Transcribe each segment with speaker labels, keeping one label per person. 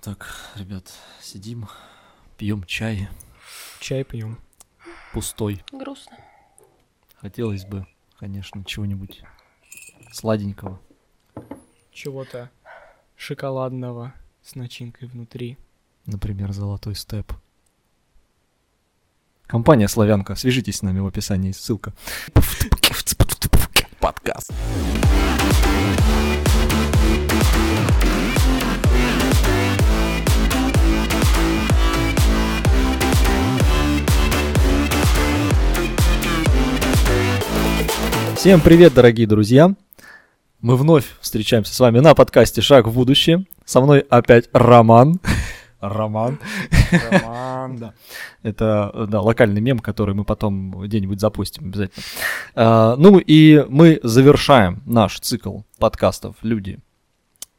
Speaker 1: Так, ребят, сидим, пьем чай
Speaker 2: Чай пьем.
Speaker 1: пустой.
Speaker 3: Грустно.
Speaker 1: Хотелось бы, конечно, чего-нибудь сладенького.
Speaker 2: Чего-то шоколадного с начинкой внутри.
Speaker 1: Например, золотой степ. Компания «Славянка». Свяжитесь с нами в описании, ссылка. Подкаст. Всем привет, дорогие друзья! Мы вновь встречаемся с вами на подкасте «Шаг в будущее». Со мной опять Роман. Роман.
Speaker 2: Роман.
Speaker 1: Да. Это да, локальный мем, который мы потом где-нибудь запустим обязательно. А, ну и мы завершаем наш цикл подкастов «Люди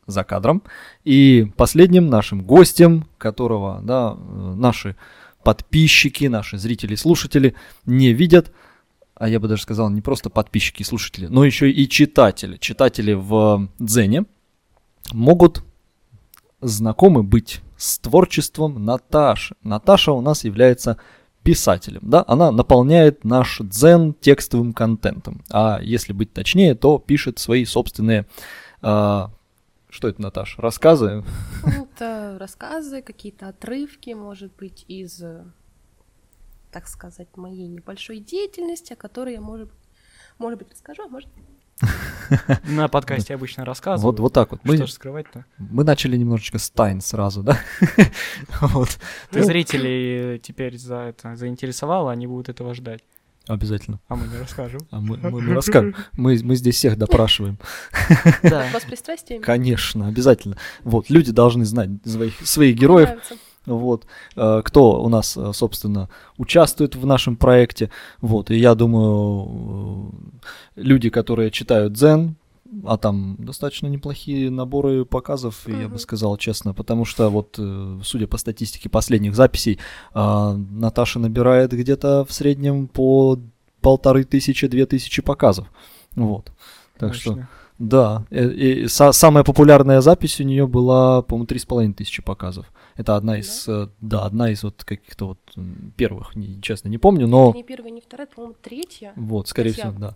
Speaker 1: за кадром». И последним нашим гостем, которого да, наши подписчики, наши зрители, слушатели не видят, а я бы даже сказал, не просто подписчики и слушатели, но еще и читатели. Читатели в Дзене могут знакомы быть с творчеством Наташи. Наташа у нас является писателем, да, она наполняет наш дзен текстовым контентом, а если быть точнее, то пишет свои собственные, а, что это, Наташ, рассказы?
Speaker 3: Ну, Это рассказы, какие-то отрывки, может быть, из, э, так сказать, моей небольшой деятельности, о которой я, может, может быть, расскажу, а может
Speaker 2: На подкасте обычно рассказывают.
Speaker 1: Вот, вот так вот. Мы,
Speaker 2: Что ж скрывать-то?
Speaker 1: мы начали немножечко с тайн сразу, да? Вот.
Speaker 2: Ты
Speaker 1: Ну,
Speaker 2: зрителей теперь за это заинтересовало, они будут этого ждать.
Speaker 1: Обязательно.
Speaker 2: А мы не расскажем.
Speaker 1: А мы, мы, мы расскажем. Мы, мы здесь всех допрашиваем.
Speaker 2: Да.
Speaker 3: у вас пристрастиями.
Speaker 1: Конечно, обязательно. Вот, люди должны знать своих, своих героев.
Speaker 3: Нравится.
Speaker 1: Вот, э, кто у нас, э, собственно, участвует в нашем проекте. Вот, и я думаю, э, люди, которые читают Дзен, а там достаточно неплохие наборы показов, я бы сказал честно, потому что вот, судя по статистике последних записей, э, Наташа набирает где-то в среднем по полторы тысячи, две тысячи показов. Вот. Так что,
Speaker 2: Точно.
Speaker 1: да, э, и са- самая популярная запись у нее была, по-моему, три с половиной тысячи показов. Это одна из, э, да, одна из вот каких-то вот первых, не- честно не помню, но
Speaker 3: Не первая, не вторая, по-моему, третья.
Speaker 1: вот, скорее всего, да.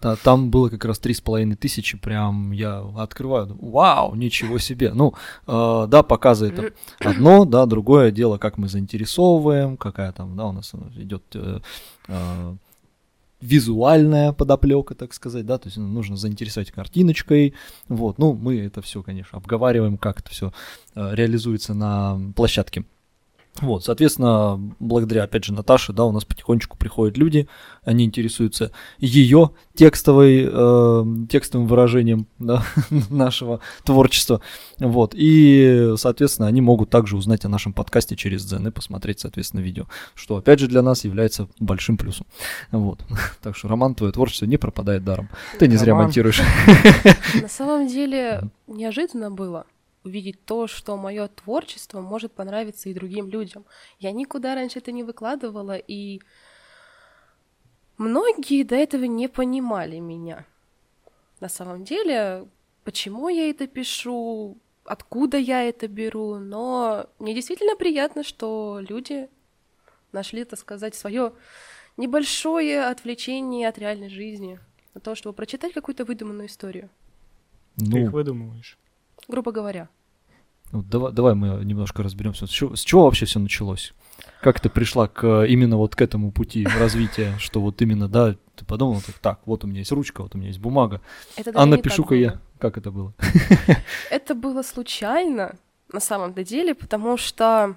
Speaker 1: Та- Там было как раз три с половиной тысячи, прям я открываю, думаю, вау, ничего себе. Ну, э, да, показы это одно, да, другое дело, как мы заинтересовываем, какая там, да, у нас идет э, э, визуальная подоплека, так сказать, да, то есть ну, нужно заинтересовать картиночкой, вот, ну, мы это все, конечно, обговариваем, как это все реализуется на площадке. Вот, соответственно, благодаря, опять же, Наташе, да, у нас потихонечку приходят люди, они интересуются ее текстовой, э, текстовым выражением да, нашего творчества, вот, и, соответственно, они могут также узнать о нашем подкасте через Дзен и посмотреть, соответственно, видео, что, опять же, для нас является большим плюсом, вот, так что, Роман, твое творчество не пропадает даром, ты не зря
Speaker 2: Роман.
Speaker 1: монтируешь.
Speaker 3: На самом деле, неожиданно было увидеть то, что мое творчество может понравиться и другим людям. Я никуда раньше это не выкладывала, и многие до этого не понимали меня. На самом деле, почему я это пишу, откуда я это беру, но мне действительно приятно, что люди нашли, так сказать, свое небольшое отвлечение от реальной жизни на то, чтобы прочитать какую-то выдуманную историю,
Speaker 2: Ты
Speaker 1: Ну,
Speaker 2: их выдумываешь.
Speaker 3: Грубо говоря.
Speaker 1: Вот давай, давай мы немножко разберемся. С чего, с чего вообще все началось? Как ты пришла к именно вот к этому пути развития, что вот именно, да, ты подумала, так, так, вот у меня есть ручка, вот у меня есть бумага, а напишу-ка я. Как это было?
Speaker 3: Это было случайно, на самом-то деле, потому что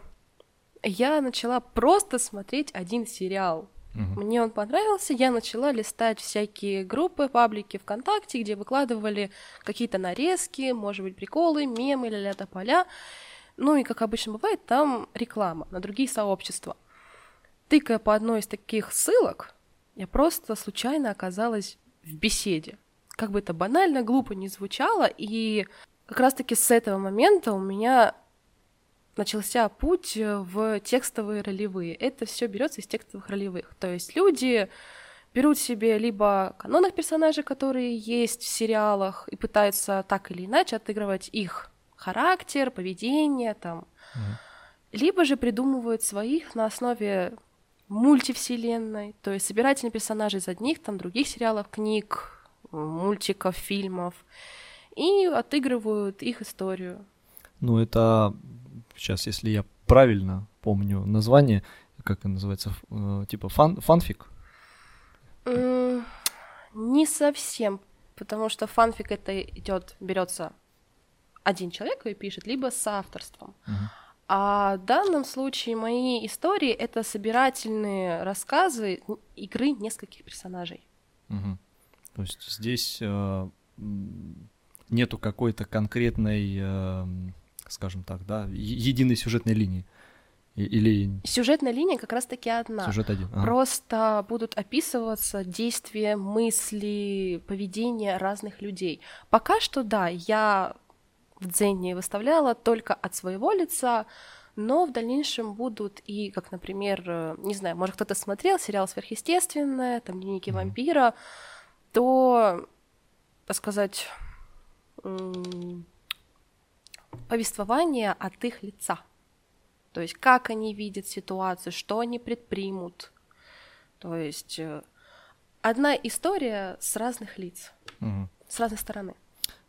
Speaker 3: я начала просто смотреть один сериал.
Speaker 1: Мгм.
Speaker 3: Мне он понравился, я начала листать всякие группы, паблики ВКонтакте, где выкладывали какие-то нарезки, может быть, приколы, мемы, ля-ля поля. Ну и, как обычно бывает, там реклама на другие сообщества. Тыкая по одной из таких ссылок, я просто случайно оказалась в беседе. Как бы это банально, глупо не звучало, и как раз-таки с этого момента у меня начался путь э, в текстовые ролевые. Это все берется из текстовых ролевых. То есть люди берут себе либо канонных персонажей, которые есть в сериалах, и пытаются так или иначе отыгрывать их характер, поведение там. Либо же придумывают своих на основе мультивселенной, то есть собирательные персонажи из одних, там, других сериалов, книг, мультиков, фильмов, и отыгрывают их историю.
Speaker 1: Ну, это сейчас, если я правильно помню название, как это называется, э, типа фан, фанфик?
Speaker 3: Не совсем, потому что фанфик это идет, берется один человек и пишет, либо с авторством.
Speaker 1: Мгм.
Speaker 3: А в данном случае мои истории это собирательные рассказы игры нескольких персонажей.
Speaker 1: Мгм. То есть здесь э, нету какой-то конкретной, э, скажем так, да, единой сюжетной линии. Или
Speaker 3: Сюжетная линия как раз-таки одна.
Speaker 1: сюжет один. Ага.
Speaker 3: Просто будут описываться действия, мысли, поведение разных людей. Пока что, да, я в Дзене выставляла только от своего лица, но в дальнейшем будут и, как, например, э, не знаю, может, кто-то смотрел сериал «Сверхъестественное», там «Дневники
Speaker 1: Мгм.
Speaker 3: вампира», то, так сказать, повествование от их лица. То есть как они видят ситуацию, что они предпримут. То есть э, одна история с разных лиц,
Speaker 1: Мгм.
Speaker 3: с разной стороны.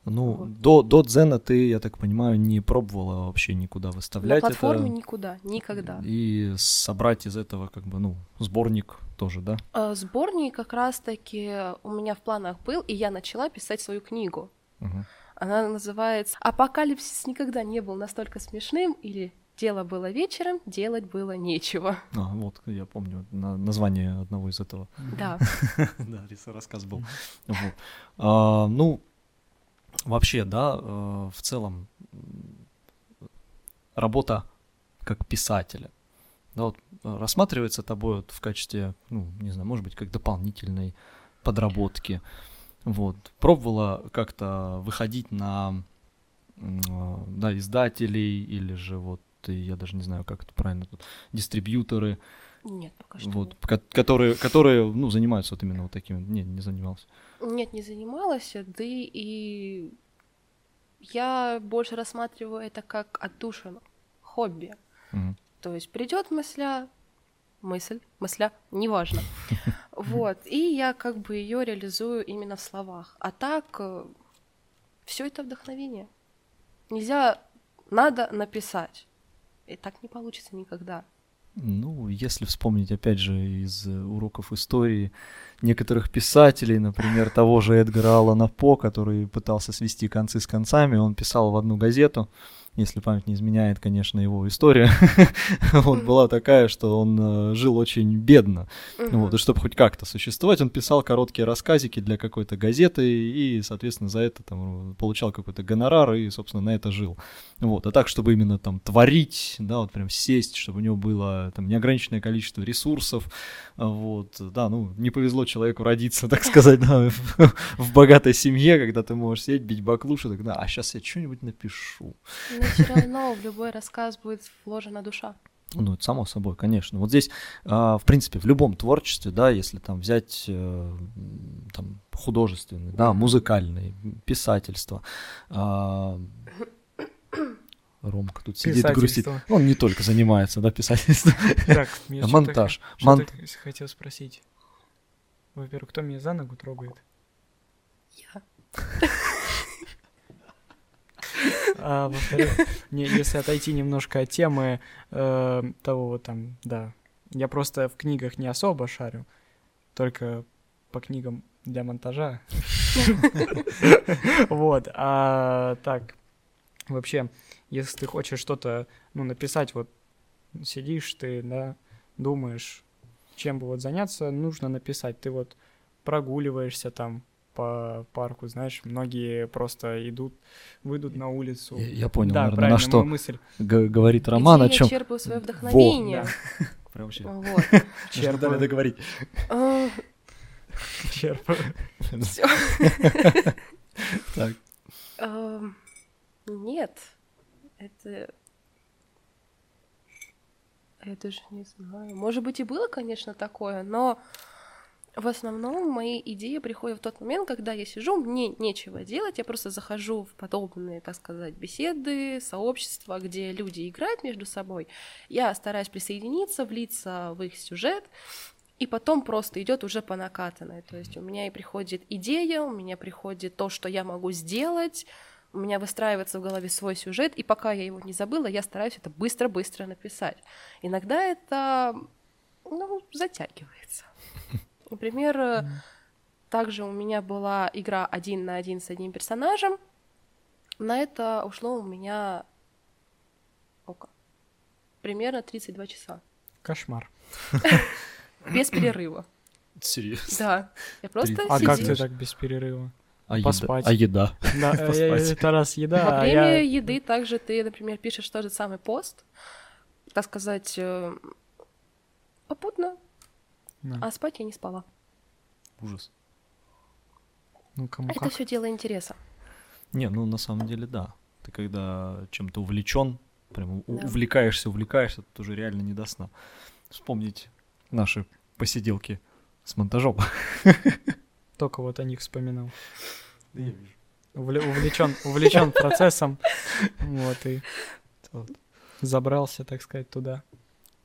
Speaker 1: Ну,
Speaker 3: Вот.
Speaker 1: до, до Дзена ты, я так понимаю, не пробовала вообще никуда выставлять
Speaker 3: На платформе
Speaker 1: это.
Speaker 3: никуда, никогда.
Speaker 1: И собрать из этого, как бы, ну, сборник тоже, да?
Speaker 3: А Сборник как раз-таки у меня в планах был, и я начала писать свою книгу.
Speaker 1: Мгм.
Speaker 3: Она называется «Апокалипсис никогда не был настолько смешным» или «Дело было вечером, делать было нечего».
Speaker 1: А, вот, я помню на- название одного из этого.
Speaker 3: Да.
Speaker 1: Да, рассказ был. А, ну, вообще, да, э, в целом работа как писателя, да, вот, э, рассматривается тобой вот в качестве, ну, не знаю, может быть, как дополнительной подработки. Вот. Пробовала как-то выходить на э, да, издателей или же вот, я даже не знаю, как это правильно тут, дистрибьюторы,
Speaker 3: Нет, пока что
Speaker 1: вот,
Speaker 3: нет.
Speaker 1: ко- которые, которые, ну, занимаются вот именно вот такими. Не, не занимался.
Speaker 3: Нет, не занималась, да и я больше рассматриваю это как отдушину, хобби.
Speaker 1: Мгм.
Speaker 3: То есть придет мысля, мысль, мысля, неважно. Вот, и я как бы ее реализую именно в словах. А так все это вдохновение. Нельзя, надо написать. И так не получится никогда.
Speaker 1: Ну, если вспомнить, опять же, из э, уроков истории некоторых писателей, например, того же Эдгара Аллана По, который пытался свести концы с концами, он писал в одну газету, если память не изменяет, конечно, его история, вот была такая, что он э, жил очень бедно, вот, и чтобы хоть как-то существовать, он писал короткие рассказики для какой-то газеты и, соответственно, за это там получал какой-то гонорар и, собственно, на это жил. Вот, а так, чтобы именно там творить, да, вот прям сесть, чтобы у него было там неограниченное количество ресурсов, а, вот, да, ну, не повезло человеку родиться, так сказать, да, в, в богатой семье, когда ты можешь сидеть, бить баклуши, так, да, а сейчас я что-нибудь напишу.
Speaker 3: Но все равно в любой рассказ будет вложена душа.
Speaker 1: Ну, это само собой, конечно. Вот здесь, а, в принципе, в любом творчестве, да, если там взять э, там художественный, да, музыкальный, писательство, а, Ромка тут сидит и грустит. Он не только занимается, да, писательством.
Speaker 2: Так, мне что-то-
Speaker 1: Монтаж.
Speaker 2: что-то
Speaker 1: Мон-
Speaker 2: хотел спросить. Во-первых, кто меня за ногу трогает?
Speaker 3: Я.
Speaker 2: А если отойти немножко от темы э, того вот там, да, я просто в книгах не особо шарю, только по книгам для монтажа. Вот, а так, вообще, если ты хочешь что-то, ну, написать, вот, сидишь ты, да, думаешь, чем бы вот заняться, нужно написать. Ты вот прогуливаешься там по парку, знаешь, многие просто идут, выйдут на улицу.
Speaker 1: Я- я понял,
Speaker 2: да,
Speaker 1: наверное, на что
Speaker 2: мысль.
Speaker 1: говорит Роман, о
Speaker 3: Где
Speaker 1: чем.
Speaker 3: я черпаю свое вдохновение.
Speaker 1: Прям вообще.
Speaker 3: Вот.
Speaker 1: Нужно
Speaker 2: Черпаю.
Speaker 1: дали договорить.
Speaker 3: А,
Speaker 2: Черпаю.
Speaker 3: всё.
Speaker 1: Так.
Speaker 3: Нет, это... Я даже не знаю. Может быть, и было, конечно, такое, но В основном мои идеи приходят в тот момент, когда я сижу, мне нечего делать, я просто захожу в подобные, так сказать, беседы, сообщества, где люди играют между собой. Я стараюсь присоединиться, влиться в их сюжет, и потом просто идет уже по накатанной. То есть у меня и приходит идея, у меня приходит то, что я могу сделать, у меня выстраивается в голове свой сюжет, и пока я его не забыла, я стараюсь это быстро-быстро написать. Иногда это ну, затягивается. Например, mm. также у меня была игра один на один с одним персонажем. На это ушло у меня сколько? Примерно 32 часа.
Speaker 2: Кошмар.
Speaker 3: Без перерыва.
Speaker 1: Серьезно?
Speaker 3: Да. Я просто
Speaker 2: А как ты так без перерыва?
Speaker 1: А
Speaker 2: Поспать.
Speaker 1: Еда, а еда?
Speaker 2: Да, э,
Speaker 1: Поспать.
Speaker 2: это раз еда,
Speaker 3: Во
Speaker 2: а
Speaker 3: время
Speaker 2: я...
Speaker 3: еды также ты, например, пишешь тот же самый пост, так сказать, э, попутно,
Speaker 2: Да.
Speaker 3: а спать я не спала.
Speaker 1: Ужас.
Speaker 2: Ну, кому
Speaker 3: Это
Speaker 2: как.
Speaker 3: все дело интереса.
Speaker 1: Не, ну на самом деле да. Ты когда чем-то увлечен, прям
Speaker 3: Да.
Speaker 1: увлекаешься, увлекаешься, тут уже реально не до сна. Вспомнить наши посиделки с монтажом.
Speaker 2: Только вот о них вспоминал. увлечен, увлечен процессом. Вот, и забрался, так сказать, туда.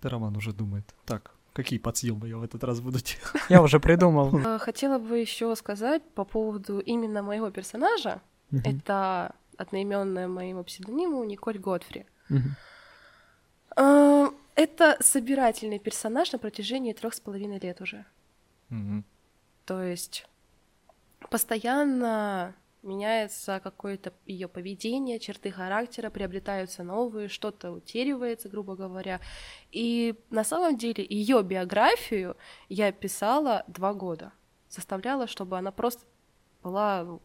Speaker 1: Да, Роман уже думает. Так, какие подсъемы я в этот раз буду делать?
Speaker 2: Я уже придумал.
Speaker 3: Э, Хотела бы еще сказать по поводу именно моего персонажа.
Speaker 2: Мгм,
Speaker 3: Это одноименная моему псевдониму Николь Годфри.
Speaker 2: мгм.
Speaker 3: Э, Это собирательный персонаж на протяжении трех с половиной лет уже.
Speaker 1: Мгм.
Speaker 3: То есть постоянно меняется какое-то ее поведение, черты характера, приобретаются новые, что-то утеривается, грубо говоря. И на самом деле ее биографию я писала два года. Составляла, чтобы она просто была ну,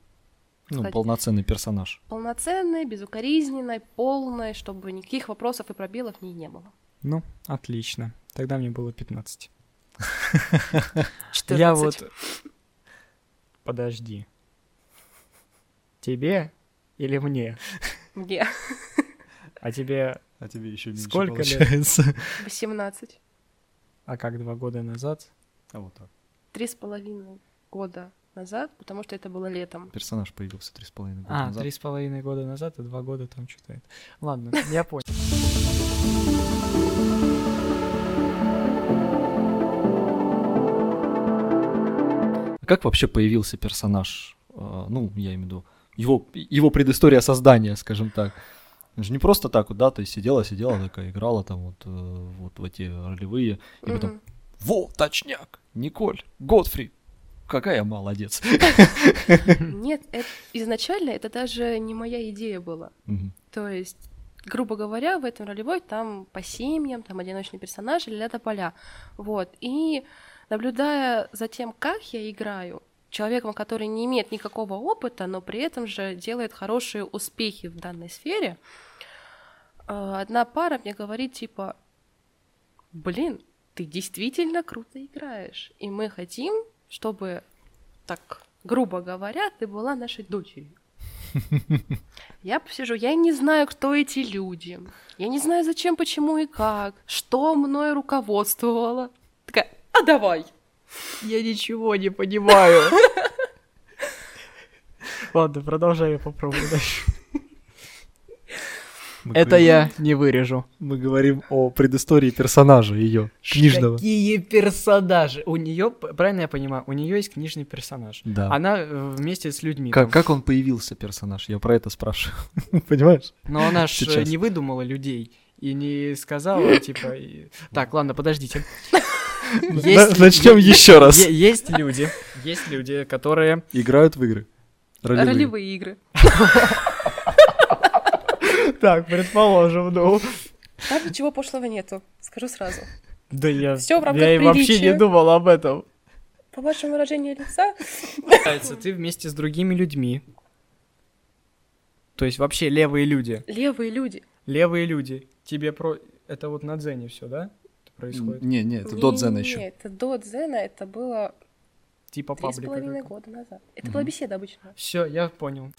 Speaker 1: Ну,
Speaker 3: сказать,
Speaker 1: полноценный персонаж.
Speaker 3: полноценной, безукоризненной, полной, чтобы никаких вопросов и пробелов в ней не было.
Speaker 2: Ну, отлично. Тогда мне было 15.
Speaker 3: 14.
Speaker 2: Я вот... Подожди. Тебе или мне?
Speaker 3: Мне
Speaker 2: А тебе...
Speaker 1: А тебе еще меньше
Speaker 2: Сколько лет?
Speaker 1: получается.
Speaker 3: 18.
Speaker 2: А как два года назад?
Speaker 1: А вот так.
Speaker 3: Три с половиной года назад, потому что это было летом.
Speaker 1: Персонаж появился три с половиной года
Speaker 2: А,
Speaker 1: назад.
Speaker 2: три с половиной года назад и два года там что-то это. Ладно, я понял.
Speaker 1: А Как вообще появился персонаж? Э, Ну, я имею в виду его, его предыстория создания, скажем так. Это же не просто так вот, да, ты сидела, сидела, такая играла там вот, э, вот в эти ролевые, и потом,
Speaker 3: Мгм.
Speaker 1: во, точняк, Николь, Годфри, какая молодец.
Speaker 3: Нет, изначально это даже не моя идея была. То есть, грубо говоря, в этом ролевой там по семьям, там одиночный персонаж или ля поля. Вот. И наблюдая за тем, как я играю, человеком, который не имеет никакого опыта, но при этом же делает хорошие успехи в данной сфере, э, одна пара мне говорит, типа, блин, ты действительно круто играешь, и мы хотим, чтобы, так грубо говоря, ты была нашей дочерью. Я посижу, я не знаю, кто эти люди. Я не знаю, зачем, почему и как. Что мной руководствовало. Такая, а давай.
Speaker 2: Я ничего не понимаю. Ладно, продолжай, я попробую дальше.
Speaker 1: Мы
Speaker 2: Это
Speaker 1: говорим-
Speaker 2: я не вырежу.
Speaker 1: Мы говорим о предыстории персонажа ее, книжного.
Speaker 2: Какие персонажи? У нее, правильно я понимаю, у нее есть книжный персонаж.
Speaker 1: Да.
Speaker 2: Она э, вместе с людьми.
Speaker 1: Как,
Speaker 2: там.
Speaker 1: как он появился, персонаж? Я про это спрашиваю. Понимаешь?
Speaker 2: Но она ж э,
Speaker 1: Сейчас.
Speaker 2: не выдумала людей и не сказала, типа... Так, ладно, подождите.
Speaker 1: На- начнем
Speaker 2: е-
Speaker 1: еще раз.
Speaker 2: Есть люди, есть люди, которые...
Speaker 1: Играют в игры. Ролевые.
Speaker 3: Ролевые игры.
Speaker 2: Так, предположим, ну...
Speaker 3: Там ничего пошлого нету, скажу сразу.
Speaker 2: Да я,
Speaker 3: Всё в рамках
Speaker 2: я и вообще не думал об этом.
Speaker 3: По вашему выражению лица,
Speaker 2: ты вместе с другими людьми. То есть вообще левые люди.
Speaker 3: левые люди.
Speaker 2: Левые люди. Тебе про... Это вот на дзене все, да? Происходит?
Speaker 1: Не, не, это до дзена
Speaker 3: Не-не-не,
Speaker 1: еще.
Speaker 3: Это до дзена, это было
Speaker 2: Типа
Speaker 3: три с
Speaker 2: паблика.
Speaker 3: половиной года назад. Это была
Speaker 1: Мгм.
Speaker 3: беседа обычная.
Speaker 2: Все, я понял.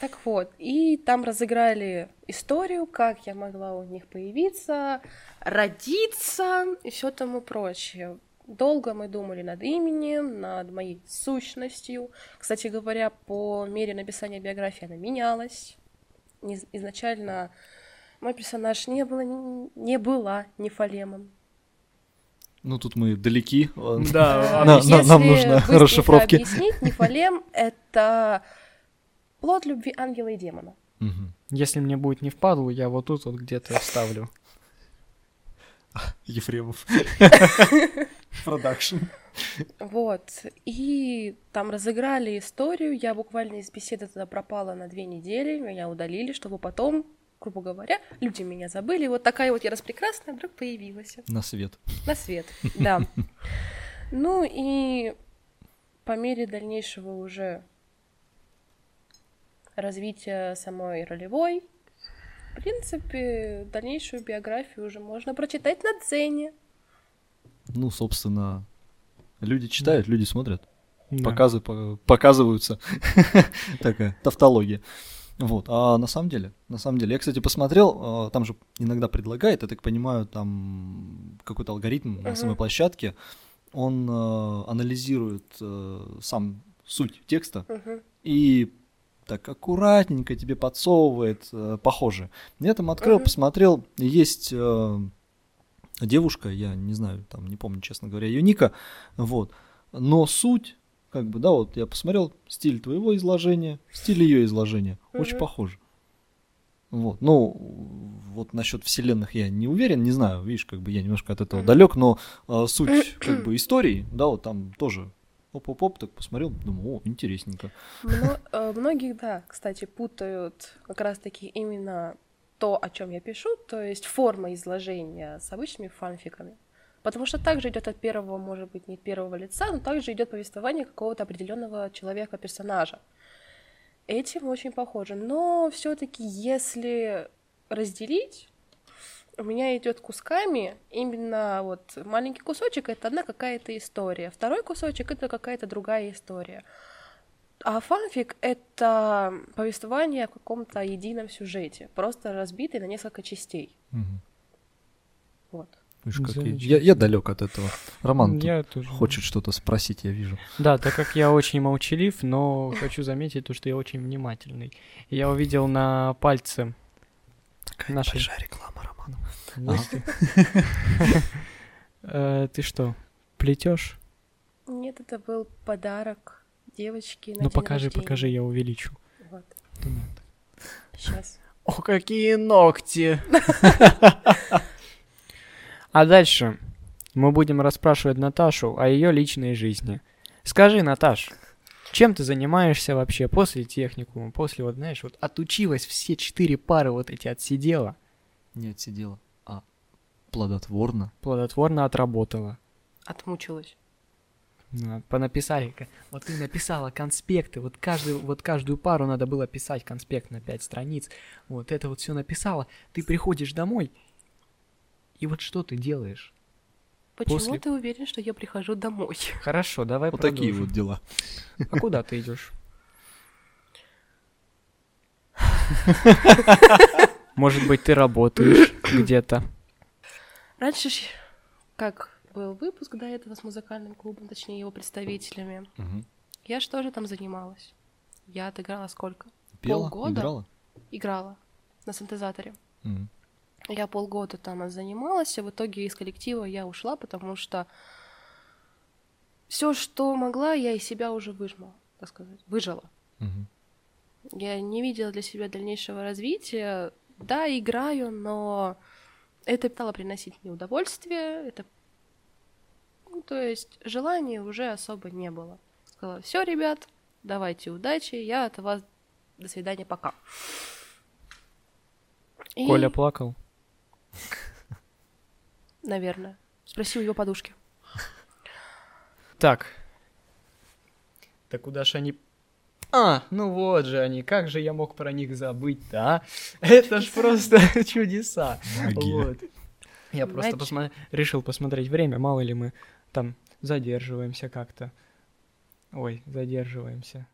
Speaker 3: Так Вот, и там разыграли историю, как я могла у них появиться, родиться и все тому прочее. Долго мы думали над именем, над моей сущностью. Кстати говоря, по мере написания биографии она менялась. Не- Изначально мой персонаж не, было, не была нефалемом.
Speaker 1: Ну, тут мы далеки.
Speaker 2: Да,
Speaker 3: Если
Speaker 1: нам нужно расшифровки.
Speaker 3: объяснить, нефалем — это плод любви ангела и демона.
Speaker 2: Если мне будет не впадлу, я вот тут вот где-то вставлю.
Speaker 1: Ефремов. Продакшн.
Speaker 3: Вот. И там разыграли историю. Я буквально из беседы тогда пропала на две недели. Меня удалили, чтобы потом, грубо говоря, люди меня забыли. И вот такая вот я распрекрасная вдруг появилась.
Speaker 1: На свет.
Speaker 3: На свет, да. Ну и по мере дальнейшего уже развития самой ролевой, в принципе, дальнейшую биографию уже можно прочитать на Дзене.
Speaker 1: Ну, собственно, люди читают, люди смотрят.
Speaker 2: Да.
Speaker 1: Показы по- показываются. Такая тавтология. Вот, а на самом деле, на самом деле, я, кстати, посмотрел, э, там же иногда предлагает, я так понимаю, там какой-то алгоритм на самой площадке, он э, анализирует э, сам суть текста и так аккуратненько тебе подсовывает похоже. Я там открыл, посмотрел, есть девушка, я не знаю, там не помню, честно говоря, ее ника, вот, но суть, как бы, да, вот я посмотрел стиль твоего изложения, стиль ее изложения, очень
Speaker 3: Мгм.
Speaker 1: похоже. Вот, ну, вот насчет вселенных я не уверен, не знаю, видишь, как бы я немножко от этого далек, но э, суть, как бы, истории, да, вот там тоже оп-оп-оп, так посмотрел, думаю, о, интересненько.
Speaker 3: Мно- э, Многих, да, кстати, путают как раз-таки именно то, о чем я пишу, то есть форма изложения с обычными фанфиками. Потому что также идет от первого, может быть, не первого лица, но также идет повествование какого-то определенного человека, персонажа. Этим очень похоже. Но все-таки, если разделить, у меня идет кусками именно вот маленький кусочек это одна какая-то история, второй кусочек это какая-то другая история. А фанфик — это повествование о каком-то едином сюжете, просто разбитый на несколько частей.
Speaker 1: Мгм.
Speaker 3: Вот.
Speaker 1: Видишь, как я, я, я далек от этого. Роман тут
Speaker 2: Я тоже.
Speaker 1: хочет что-то спросить, я вижу.
Speaker 2: Да, так как я очень молчалив, но хочу заметить то, что я очень внимательный. Я увидел на пальце нашей...
Speaker 1: большая реклама, Роман.
Speaker 2: Ты. Э, Ты что, плетешь?
Speaker 3: Нет, это был подарок девочке на
Speaker 2: Ну
Speaker 3: день
Speaker 2: покажи,
Speaker 3: рождения.
Speaker 2: покажи, я увеличу.
Speaker 3: Вот, сейчас.
Speaker 2: О, какие ногти! А дальше мы будем расспрашивать Наташу о ее личной жизни. Скажи, Наташ, чем ты занимаешься вообще после техникума, после, вот знаешь, вот отучилась все четыре пары вот эти отсидела,
Speaker 1: Не отсидела, а плодотворно.
Speaker 2: плодотворно отработала.
Speaker 3: Отмучилась.
Speaker 2: Понаписали, вот ты написала конспекты, вот, каждую, вот каждую пару надо было писать конспект на 5 страниц, вот это вот все написала, ты приходишь домой, и вот что ты делаешь?
Speaker 3: Почему
Speaker 2: После-
Speaker 3: ты уверен, что я прихожу домой?
Speaker 2: Хорошо, давай
Speaker 1: Вот такие
Speaker 2: продолжим.
Speaker 1: вот дела.
Speaker 2: А куда ты идешь? Может быть, ты работаешь где-то?
Speaker 3: Раньше, ж, как был выпуск до этого с музыкальным клубом, точнее его представителями,
Speaker 1: Мгм.
Speaker 3: я что же там занималась? Я отыграла сколько?
Speaker 1: Пела,
Speaker 3: Полгода?
Speaker 1: играла.
Speaker 3: Играла на синтезаторе.
Speaker 1: Мгм.
Speaker 3: Я полгода там занималась, а в итоге из коллектива я ушла, потому что все, что могла, я из себя уже выжмала, так сказать, выжила.
Speaker 1: Мгм.
Speaker 3: Я не видела для себя дальнейшего развития. Да, играю, но это стало приносить мне удовольствие. Это... Ну, то есть желания уже особо не было. Сказала, все, ребят, давайте удачи, я от вас до свидания, пока. И,
Speaker 2: Коля плакал.
Speaker 3: Наверное. Спроси у его подушки.
Speaker 2: Так. Так куда ж они... А, ну вот же они, как же я мог про них забыть-то, а? Это ж просто чудеса. Вот. Я просто
Speaker 3: Матч.
Speaker 2: посмо- решил посмотреть время, мало ли мы там задерживаемся как-то. Ой, задерживаемся.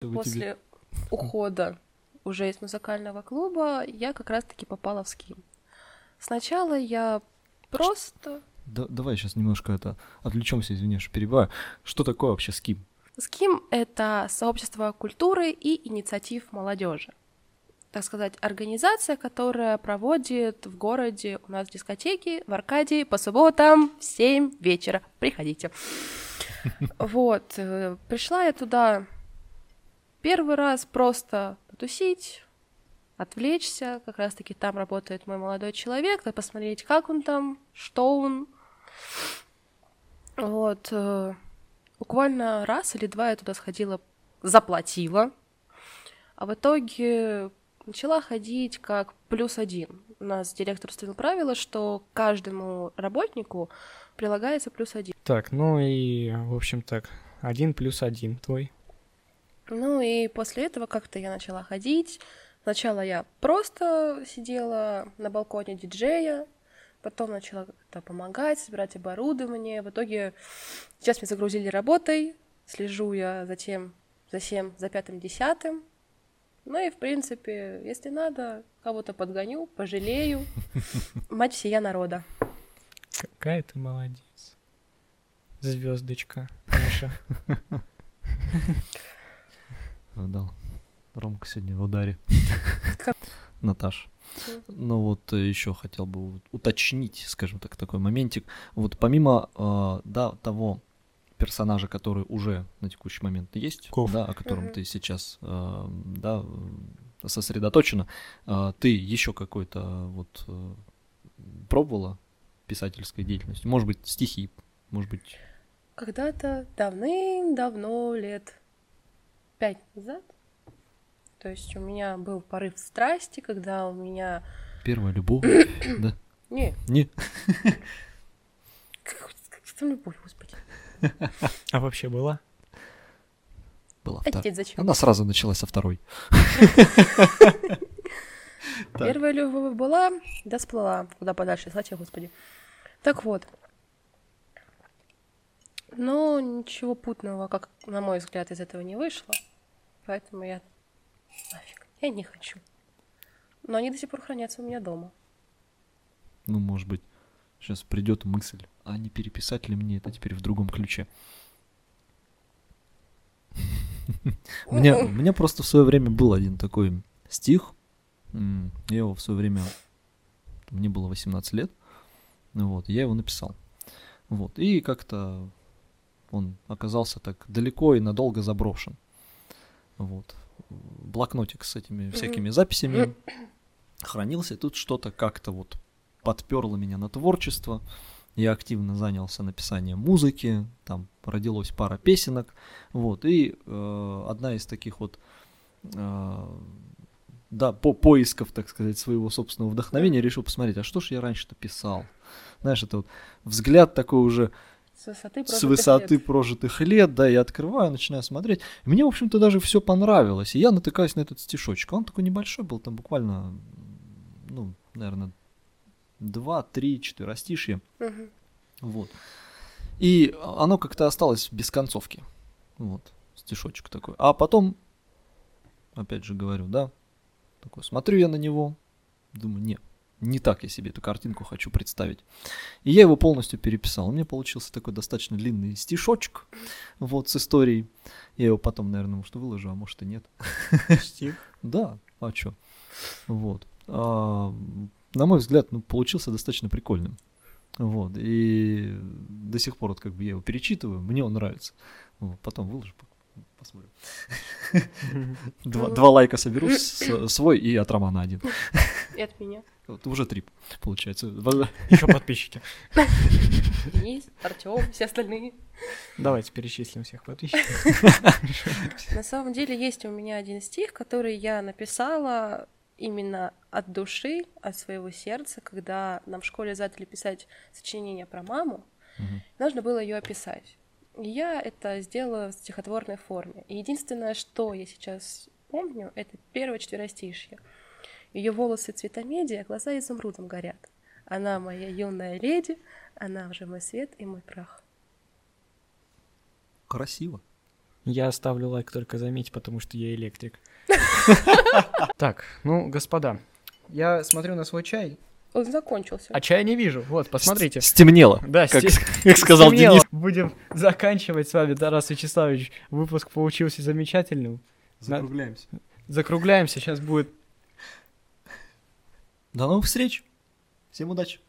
Speaker 3: После ухода уже из музыкального клуба я как раз-таки попала в ским. Сначала я просто...
Speaker 1: Да- давай сейчас немножко это отвлечемся, извини, что перебиваю. Что такое вообще ским?
Speaker 3: СКИМ — это сообщество культуры и инициатив молодежи. Так сказать, организация, которая проводит в городе у нас дискотеки в Аркадии по субботам в 7 вечера. Приходите. Вот. э, Пришла я туда первый раз просто потусить, отвлечься. Как раз-таки там работает мой молодой человек, посмотреть, как он там, что он. Вот. э, Буквально раз или два я туда сходила, заплатила, а в итоге начала ходить как плюс один. У нас директор установил правило, что каждому работнику прилагается плюс один.
Speaker 2: Так, ну и, в общем так, один плюс один твой.
Speaker 3: Ну и после этого как-то я начала ходить. Сначала я просто сидела на балконе диджея, потом начала как-то помогать, собирать оборудование. В итоге сейчас меня загрузили работой, слежу я за тем, за всем, за пятым, десятым. Ну и, в принципе, если надо, кого-то подгоню, пожалею. Мать всея народа.
Speaker 2: Какая ты молодец. Звездочка наша.
Speaker 1: А, Да, Ромка сегодня в ударе. Наташ. Ну вот еще хотел бы уточнить, скажем так, такой моментик. Вот помимо, э, да, того персонажа, который уже на текущий момент есть,
Speaker 2: Ков.
Speaker 1: да, о котором
Speaker 3: Мгм.
Speaker 1: ты сейчас, э, да, э, сосредоточена, э, ты еще какой-то вот э, пробовала писательской деятельностью? Может быть, стихи, может быть,
Speaker 3: Когда-то давным-давно, лет пять назад, то есть у меня был порыв страсти, когда у меня...
Speaker 1: первая любовь, да?
Speaker 3: Не,
Speaker 1: Не,
Speaker 3: как, как там любовь, господи.
Speaker 2: А вообще была?
Speaker 1: была
Speaker 3: А
Speaker 1: вторая.
Speaker 3: зачем?
Speaker 1: Она сразу началась со второй.
Speaker 3: Первая любовь была, да сплыла. Куда подальше, слава тебе, господи. Так вот. Но ничего путного, как на мой взгляд, из этого не вышло. Поэтому я... Нафиг, я не хочу. Но они до сих пор хранятся у меня дома.
Speaker 1: Ну, может быть, сейчас придет мысль, а не переписать ли мне это теперь в другом ключе? У меня, у меня просто в свое время был один такой стих. Я его в свое время... Мне было 18 лет. Вот, я его написал. Вот, и как-то он оказался так далеко и надолго заброшен. Вот. Блокнотик с этими всякими записями хранился. И тут что-то как-то вот подперло меня на творчество. Я активно занялся написанием музыки, там родилось пара песенок, вот, и э, одна из таких вот, э, да, по поисков, так сказать, своего собственного вдохновения решил посмотреть, а что ж я раньше-то писал? Знаешь, это вот взгляд такой уже
Speaker 3: С высоты
Speaker 1: с
Speaker 3: прожитых
Speaker 1: высоты
Speaker 3: лет.
Speaker 1: прожитых лет, да, я открываю, начинаю смотреть. Мне, в общем-то, даже все понравилось. И я натыкаюсь на этот стишочек. Он такой небольшой был, там буквально, ну, наверное, два, три, четверостишья.
Speaker 3: Мгм.
Speaker 1: Вот. И оно как-то осталось без концовки. Вот, стишочек такой. А потом, опять же говорю, да, такой, смотрю я на него, думаю, не, не так я себе эту картинку хочу представить. И я его полностью переписал. У меня получился такой достаточно длинный стишочек, вот, с историей. Я его потом, наверное, может, выложу, а может и нет.
Speaker 2: Стих.
Speaker 1: Да, а чё? Вот. На мой взгляд, ну, получился достаточно прикольным. Вот. И до сих пор вот как бы я его перечитываю, мне он нравится. Вот, потом выложу, по- посмотрим. Два, два лайка соберу, с- свой и от Романа один.
Speaker 3: И от меня.
Speaker 1: Вот, уже три, получается.
Speaker 2: Еще подписчики.
Speaker 3: Денис, Артем, все остальные.
Speaker 2: Давайте перечислим всех подписчиков.
Speaker 3: На самом деле есть у меня один стих, который я написала именно от души, от своего сердца, когда нам в школе задали писать сочинение про маму,
Speaker 1: Мгм.
Speaker 3: нужно было ее описать. И я это сделала в стихотворной форме. И единственное, что я сейчас помню, это первое четверостишье. Ее волосы цвета меди, а глаза изумрудом горят. Она моя юная леди, Она уже мой свет и мой прах.
Speaker 1: Красиво.
Speaker 2: Я ставлю лайк только за Мить, потому что я электрик. Так, ну, господа, я смотрю на свой чай,
Speaker 3: Он закончился.
Speaker 2: а чая не вижу. Вот, посмотрите.
Speaker 1: Стемнело.
Speaker 2: Да,
Speaker 1: как, сказал
Speaker 2: Стемнело.
Speaker 1: Денис.
Speaker 2: Будем заканчивать с вами, Тарас Вячеславович. Выпуск получился замечательным.
Speaker 1: Закругляемся.
Speaker 2: Закругляемся, сейчас будет
Speaker 1: До новых встреч. Всем удачи.